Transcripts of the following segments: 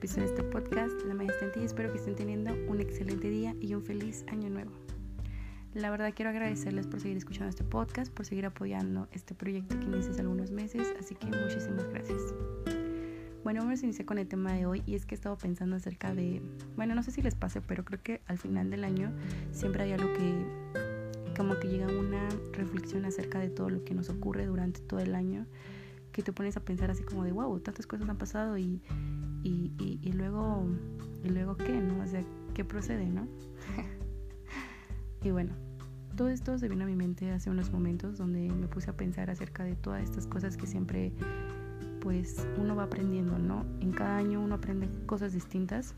episodio de este podcast, La Magia y espero que estén teniendo un excelente día y un feliz año nuevo. La verdad quiero agradecerles por seguir escuchando este podcast, por seguir apoyando este proyecto que inicia hace algunos meses, así que muchísimas gracias. Bueno, vamos a iniciar con el tema de hoy y es que he estado pensando acerca de, bueno, no sé si les pase, pero creo que al final del año siempre hay algo que como que llega una reflexión acerca de todo lo que nos ocurre durante todo el año que te pones a pensar así como de, wow, tantas cosas han pasado y, y, y, luego, y luego qué, ¿no? O sea, ¿qué procede, no? y bueno, todo esto se vino a mi mente hace unos momentos donde me puse a pensar acerca de todas estas cosas que siempre pues uno va aprendiendo, ¿no? En cada año uno aprende cosas distintas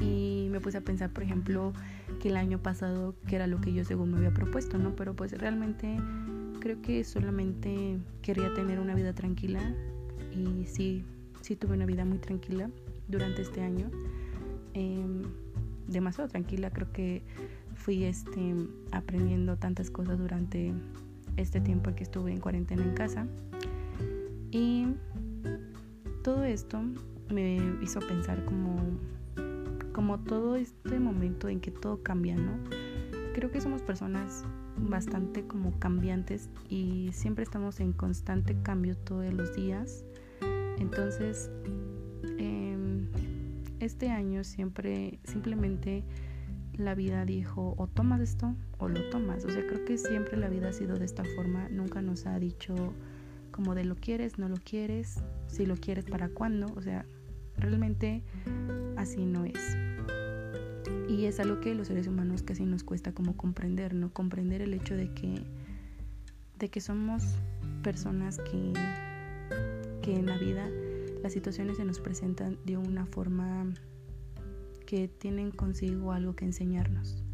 y me puse a pensar, por ejemplo, que el año pasado, que era lo que yo según me había propuesto, ¿no? Pero pues realmente creo que solamente quería tener una vida tranquila y sí, sí tuve una vida muy tranquila durante este año. Em, demasiado tranquila, creo que fui este, aprendiendo tantas cosas durante este tiempo que estuve en cuarentena en casa. Y todo esto me hizo pensar como, como todo este momento en que todo cambia, ¿no? Creo que somos personas bastante como cambiantes y siempre estamos en constante cambio todos los días. Entonces, em, este año siempre, simplemente la vida dijo o tomas esto o lo tomas. O sea, creo que siempre la vida ha sido de esta forma. Nunca nos ha dicho como de lo quieres, no lo quieres, si lo quieres, para cuándo. O sea, realmente así no es. Y es algo que los seres humanos casi nos cuesta como comprender, ¿no? Comprender el hecho de que, de que somos personas que, que en la vida las situaciones se nos presentan de una forma que tienen consigo algo que enseñarnos.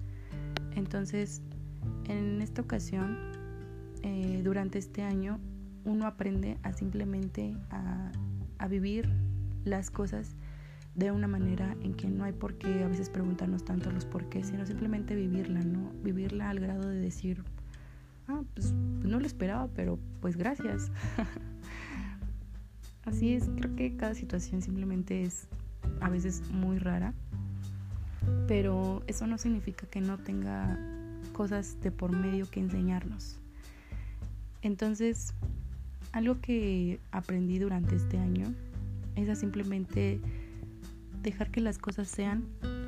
Entonces, en esta ocasión, eh, durante este año, uno aprende a simplemente a, vivir las cosas de una manera en que no hay por qué a veces preguntarnos tanto los por qué, sino simplemente vivirla, ¿no? Vivirla al grado de decir, ah, pues no lo esperaba, pero pues gracias. Así es, creo que cada situación simplemente es a veces muy rara, pero eso no significa que no tenga cosas de por medio que enseñarnos. Entonces, algo que aprendí durante este año es a simplemente dejar que las cosas sean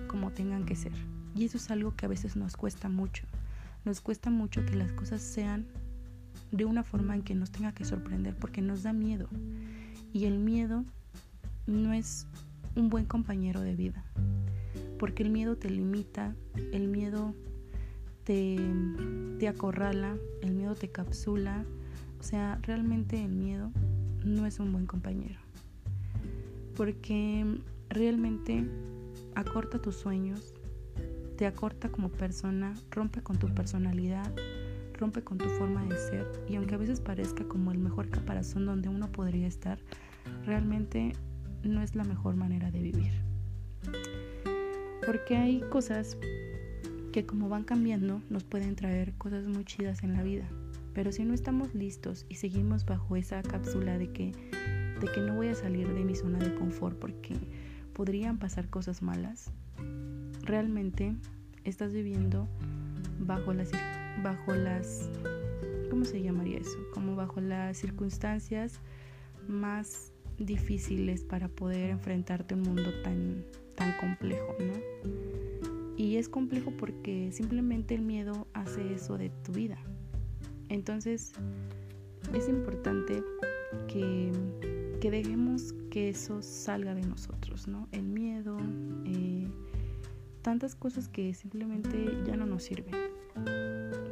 como tengan que ser. Y eso es algo que a veces nos cuesta mucho. Nos cuesta mucho que las cosas sean de una forma en que nos tenga que sorprender porque nos da miedo. Y el miedo no es un buen compañero de vida. Porque el miedo te limita, el miedo te, te acorrala, el miedo te capsula. O sea, realmente el miedo no es un buen compañero. Porque realmente acorta tus sueños, te acorta como persona, rompe con tu personalidad, rompe con tu forma de ser y aunque a veces parezca como el mejor caparazón donde uno podría estar, realmente no es la mejor manera de vivir. Porque hay cosas que como van cambiando nos pueden traer cosas muy chidas en la vida. Pero si no estamos listos y seguimos bajo esa cápsula de que, de que no voy a salir de mi zona de confort porque podrían pasar cosas malas, realmente estás viviendo bajo las, bajo las, ¿cómo se llamaría eso? Como bajo las circunstancias más difíciles para poder enfrentarte a un mundo tan, tan complejo, ¿no? Y es complejo porque simplemente el miedo hace eso de tu vida. Entonces, es importante que que dejemos que eso salga de nosotros, ¿no? El miedo, eh, tantas cosas que simplemente ya no nos sirven.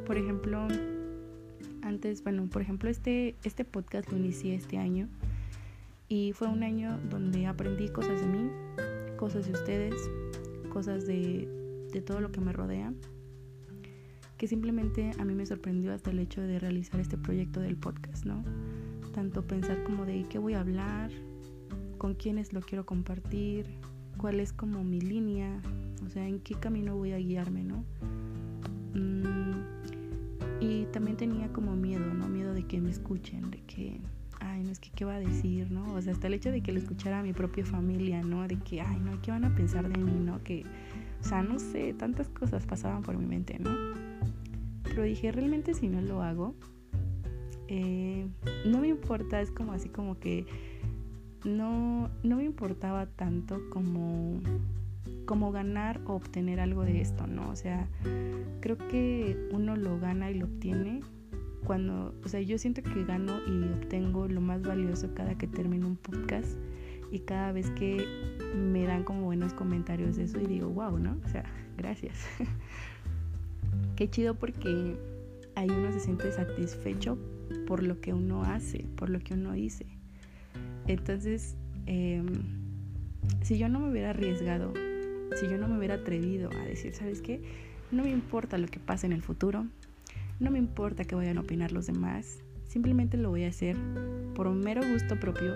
Por ejemplo, antes, bueno, por ejemplo, este, este podcast lo inicié este año y fue un año donde aprendí cosas de mí, cosas de ustedes, cosas de, de todo lo que me rodea, que simplemente a mí me sorprendió hasta el hecho de realizar este proyecto del podcast, ¿no? tanto pensar como de qué voy a hablar, con quiénes lo quiero compartir, cuál es como mi línea, o sea, en qué camino voy a guiarme, ¿no? Mm, y también tenía como miedo, ¿no? Miedo de que me escuchen, de que, es que qué va a decir, ¿no? O sea, hasta el hecho de que lo escuchara mi propia familia, ¿no? De que, ay, no, ¿qué van a pensar de mí, ¿no? Que, o sea, no sé, tantas cosas pasaban por mi mente, ¿no? Pero dije, realmente si no lo hago, eh, no me importa, es como así como que no, no me importaba tanto como, como ganar o obtener algo de esto, ¿no? O sea, creo que uno lo gana y lo obtiene cuando, o sea, yo siento que gano y obtengo lo más valioso cada que termino un podcast y cada vez que me dan como buenos comentarios de eso y digo, wow, ¿no? O sea, gracias. Qué chido porque ahí uno se siente satisfecho por lo que uno hace, por lo que uno dice. Entonces, em, si yo no me hubiera arriesgado, si yo no me hubiera atrevido a decir, ¿sabes qué? No me importa lo que pase en el futuro, no me importa que vayan a opinar los demás, simplemente lo voy a hacer por mero gusto propio,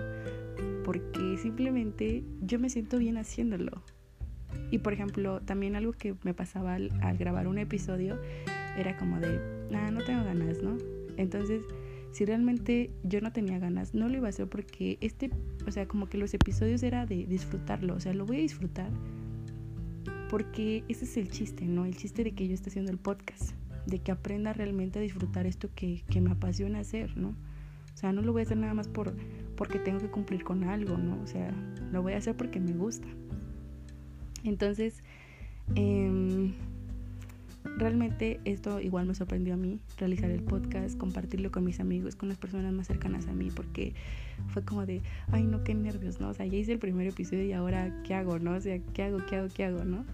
porque simplemente yo me siento bien haciéndolo. Y por ejemplo, también algo que me pasaba al, grabar un episodio era como de, ah, no tengo ganas, ¿no? Entonces, si realmente yo no tenía ganas, no lo iba a hacer porque este, o sea, como que los episodios era de disfrutarlo, o sea, lo voy a disfrutar porque ese es el chiste, ¿no? El chiste de que yo esté haciendo el podcast de que aprenda realmente a disfrutar esto que, me apasiona hacer, ¿no? O sea, no lo voy a hacer nada más por, porque tengo que cumplir con algo, ¿no? O sea, lo voy a hacer porque me gusta. Entonces, em, realmente esto igual me sorprendió a mí, realizar el podcast, compartirlo con mis amigos, con las personas más cercanas a mí, porque fue como de, ay, no, qué nervios, ¿no? O sea, ya hice el primer episodio y ahora, ¿qué hago, no? O sea, ¿qué hago, qué hago, qué hago, no?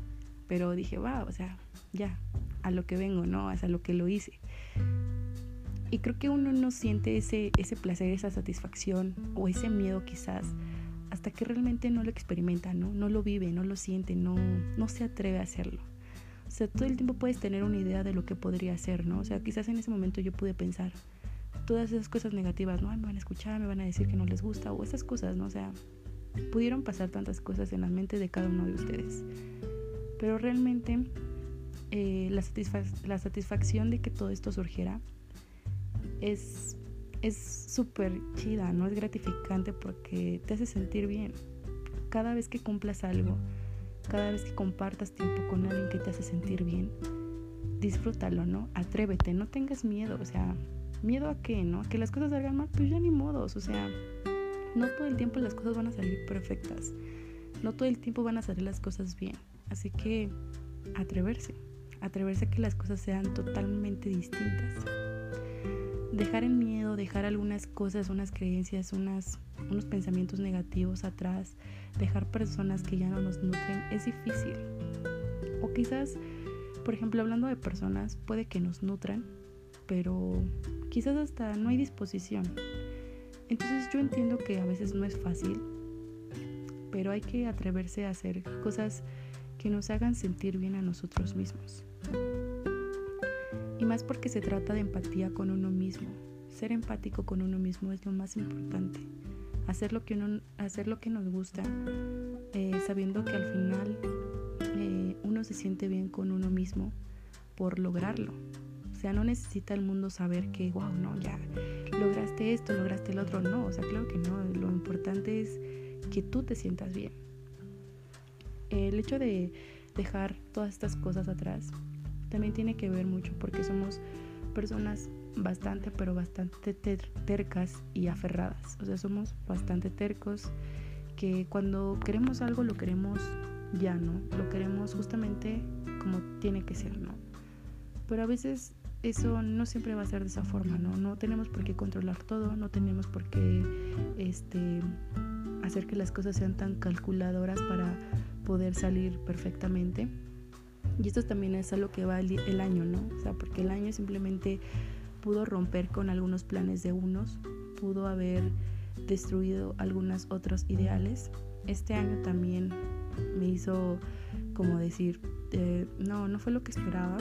Pero dije, wow, o sea, ya, a lo que vengo, ¿no? a lo que lo hice. Y creo que uno no siente ese, ese placer, esa satisfacción o ese miedo quizás hasta que realmente no lo experimenta, ¿no? No lo vive, no lo siente, no, no se atreve a hacerlo. O sea, todo el tiempo puedes tener una idea de lo que podría ser, ¿no? O sea, quizás en ese momento yo pude pensar todas esas cosas negativas, ¿no? me van a escuchar, me van a decir que no les gusta o esas cosas, ¿no? O sea, pudieron pasar tantas cosas en la mente de cada uno de ustedes. Pero realmente eh, la, satisfacción de que todo esto surgiera es súper chida, ¿no? Es gratificante porque te hace sentir bien. Cada vez que cumplas algo, cada vez que compartas tiempo con alguien que te hace sentir bien, disfrútalo, ¿no? Atrévete, no tengas miedo, o sea, miedo a qué, ¿no? Que las cosas salgan mal, pues ya ni modos, o sea, no todo el tiempo las cosas van a salir perfectas, no todo el tiempo van a salir las cosas bien, así que atreverse atreverse a que las cosas sean totalmente distintas. Dejar el miedo, dejar algunas cosas, unas creencias, unos pensamientos negativos atrás, dejar personas que ya no nos nutren, es difícil. O quizás, por ejemplo, hablando de personas, puede que nos nutran, pero quizás hasta no hay disposición. Entonces yo entiendo que a veces no es fácil, pero hay que atreverse a hacer cosas que nos hagan sentir bien a nosotros mismos. Y más porque se trata de empatía con uno mismo. Ser empático con uno mismo es lo más importante. Hacer lo que, uno, hacer lo que nos gusta, eh, sabiendo que al final eh, uno se siente bien con uno mismo por lograrlo. O sea, no necesita el mundo saber que, wow, no, ya lograste esto, lograste el otro. No, o sea, claro que no. Lo importante es que tú te sientas bien. El hecho de dejar todas estas cosas atrás también tiene que ver mucho porque somos personas bastante, pero bastante tercas y aferradas. O sea, somos bastante tercos que cuando queremos algo lo queremos ya, ¿no? Lo queremos justamente como tiene que ser, ¿no? Pero a veces eso no siempre va a ser de esa forma, ¿no? No tenemos por qué controlar todo, no tenemos por qué este, hacer que las cosas sean tan calculadoras para poder salir perfectamente. Y esto también es a lo que va el, año, ¿no? O sea, porque el año simplemente pudo romper con algunos planes de unos, pudo haber destruido algunos otros ideales. Este año también me hizo como decir, eh, no, no fue lo que esperaba,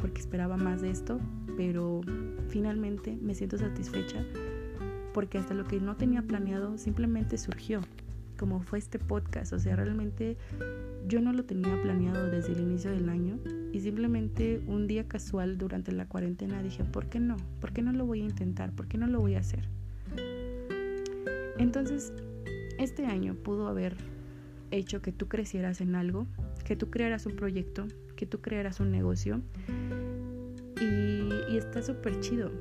porque esperaba más de esto, pero finalmente me siento satisfecha porque hasta lo que no tenía planeado simplemente surgió, como fue este podcast, o sea, realmente yo no lo tenía planeado desde el inicio del año y simplemente un día casual durante la cuarentena dije, ¿por qué no? ¿Por qué no lo voy a intentar? ¿Por qué no lo voy a hacer? Entonces, este año pudo haber hecho que tú crecieras en algo, que tú crearas un proyecto, que tú crearas un negocio. Y, y está súper chido.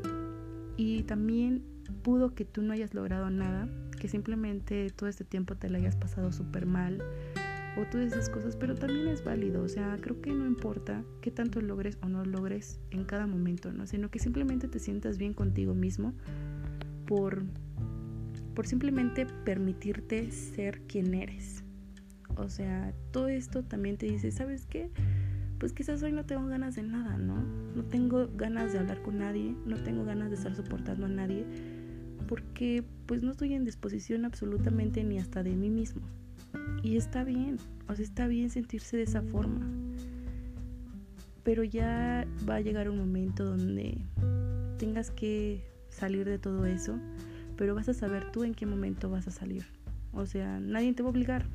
Y también pudo que tú no hayas logrado nada, que simplemente todo este tiempo te la hayas pasado súper mal o todas esas cosas, pero también es válido, o sea, creo que no importa qué tanto logres o no logres en cada momento, ¿no? Sino que simplemente te sientas bien contigo mismo por, por simplemente permitirte ser quien eres. O sea, todo esto también te dice, ¿sabes qué? Pues quizás hoy no tengo ganas de nada, ¿no? No tengo ganas de hablar con nadie, no tengo ganas de estar soportando a nadie, porque pues no estoy en disposición absolutamente ni hasta de mí mismo. Y está bien, o sea, está bien sentirse de esa forma. Pero ya va a llegar un momento donde tengas que salir de todo eso, pero vas a saber tú en qué momento vas a salir. O sea, nadie te va a obligar,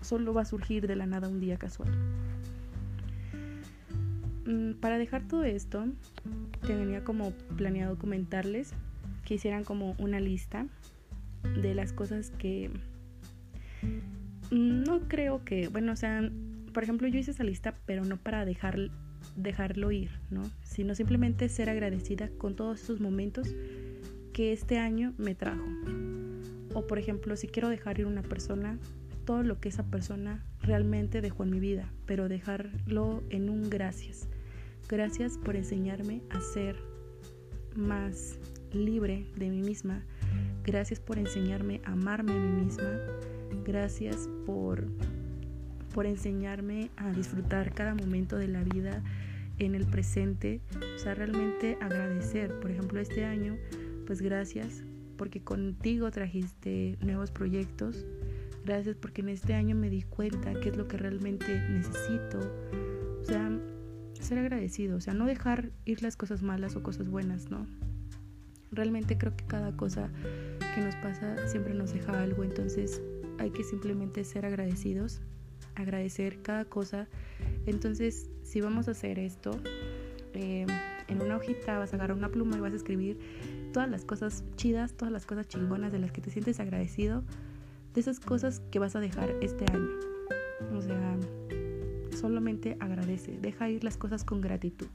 solo va a surgir de la nada un día casual. Mm, para dejar todo esto, tenía como planeado comentarles que hicieran como una lista de las cosas que no creo que, bueno, o sea, por ejemplo, yo hice esa lista, pero no para dejar, dejarlo ir, ¿no? Sino simplemente ser agradecida con todos esos momentos que este año me trajo. O por ejemplo, si quiero dejar ir una persona, todo lo que esa persona realmente dejó en mi vida, pero dejarlo en un gracias. Gracias por enseñarme a ser más libre de mí misma. Gracias por enseñarme a amarme a mí misma. Gracias por, por enseñarme a disfrutar cada momento de la vida en el presente. O sea, realmente agradecer. Por ejemplo, este año, pues gracias porque contigo trajiste nuevos proyectos. Gracias porque en este año me di cuenta qué es lo que realmente necesito. O sea, ser agradecido, o sea, no dejar ir las cosas malas o cosas buenas, ¿no? Realmente creo que cada cosa que nos pasa siempre nos deja algo, entonces hay que simplemente ser agradecidos, agradecer cada cosa. Entonces, si vamos a hacer esto, eh, en una hojita vas a agarrar una pluma y vas a escribir todas las cosas chidas, todas las cosas chingonas de las que te sientes agradecido, de esas cosas que vas a dejar este año. O sea, solamente agradece, deja ir las cosas con gratitud,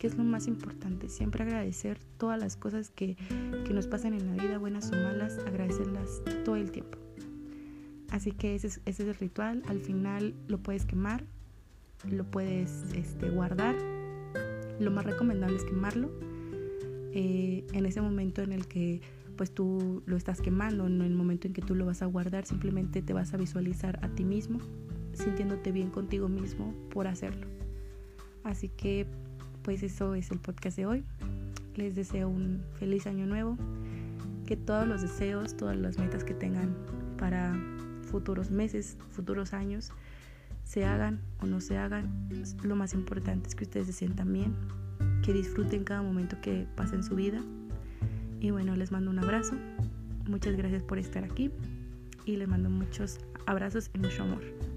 que es lo más importante, siempre agradecer todas las cosas que, que nos pasan en la vida, buenas o malas, agradecerlas todo el tiempo. Así que ese es, ese es el ritual. Al final lo puedes quemar, lo puedes este, guardar. Lo más recomendable es quemarlo. Eh, en ese momento en el que pues tú lo estás quemando, en el momento en que tú lo vas a guardar, simplemente te vas a visualizar a ti mismo, sintiéndote bien contigo mismo por hacerlo. Así que pues eso es el podcast de hoy. Les deseo un feliz año nuevo, que todos los deseos, todas las metas que tengan para futuros meses, futuros años, se hagan o no se hagan, lo más importante es que ustedes se sientan bien, que disfruten cada momento que pasen en su vida. Y bueno, les mando un abrazo. Muchas gracias por estar aquí y les mando muchos abrazos y mucho amor.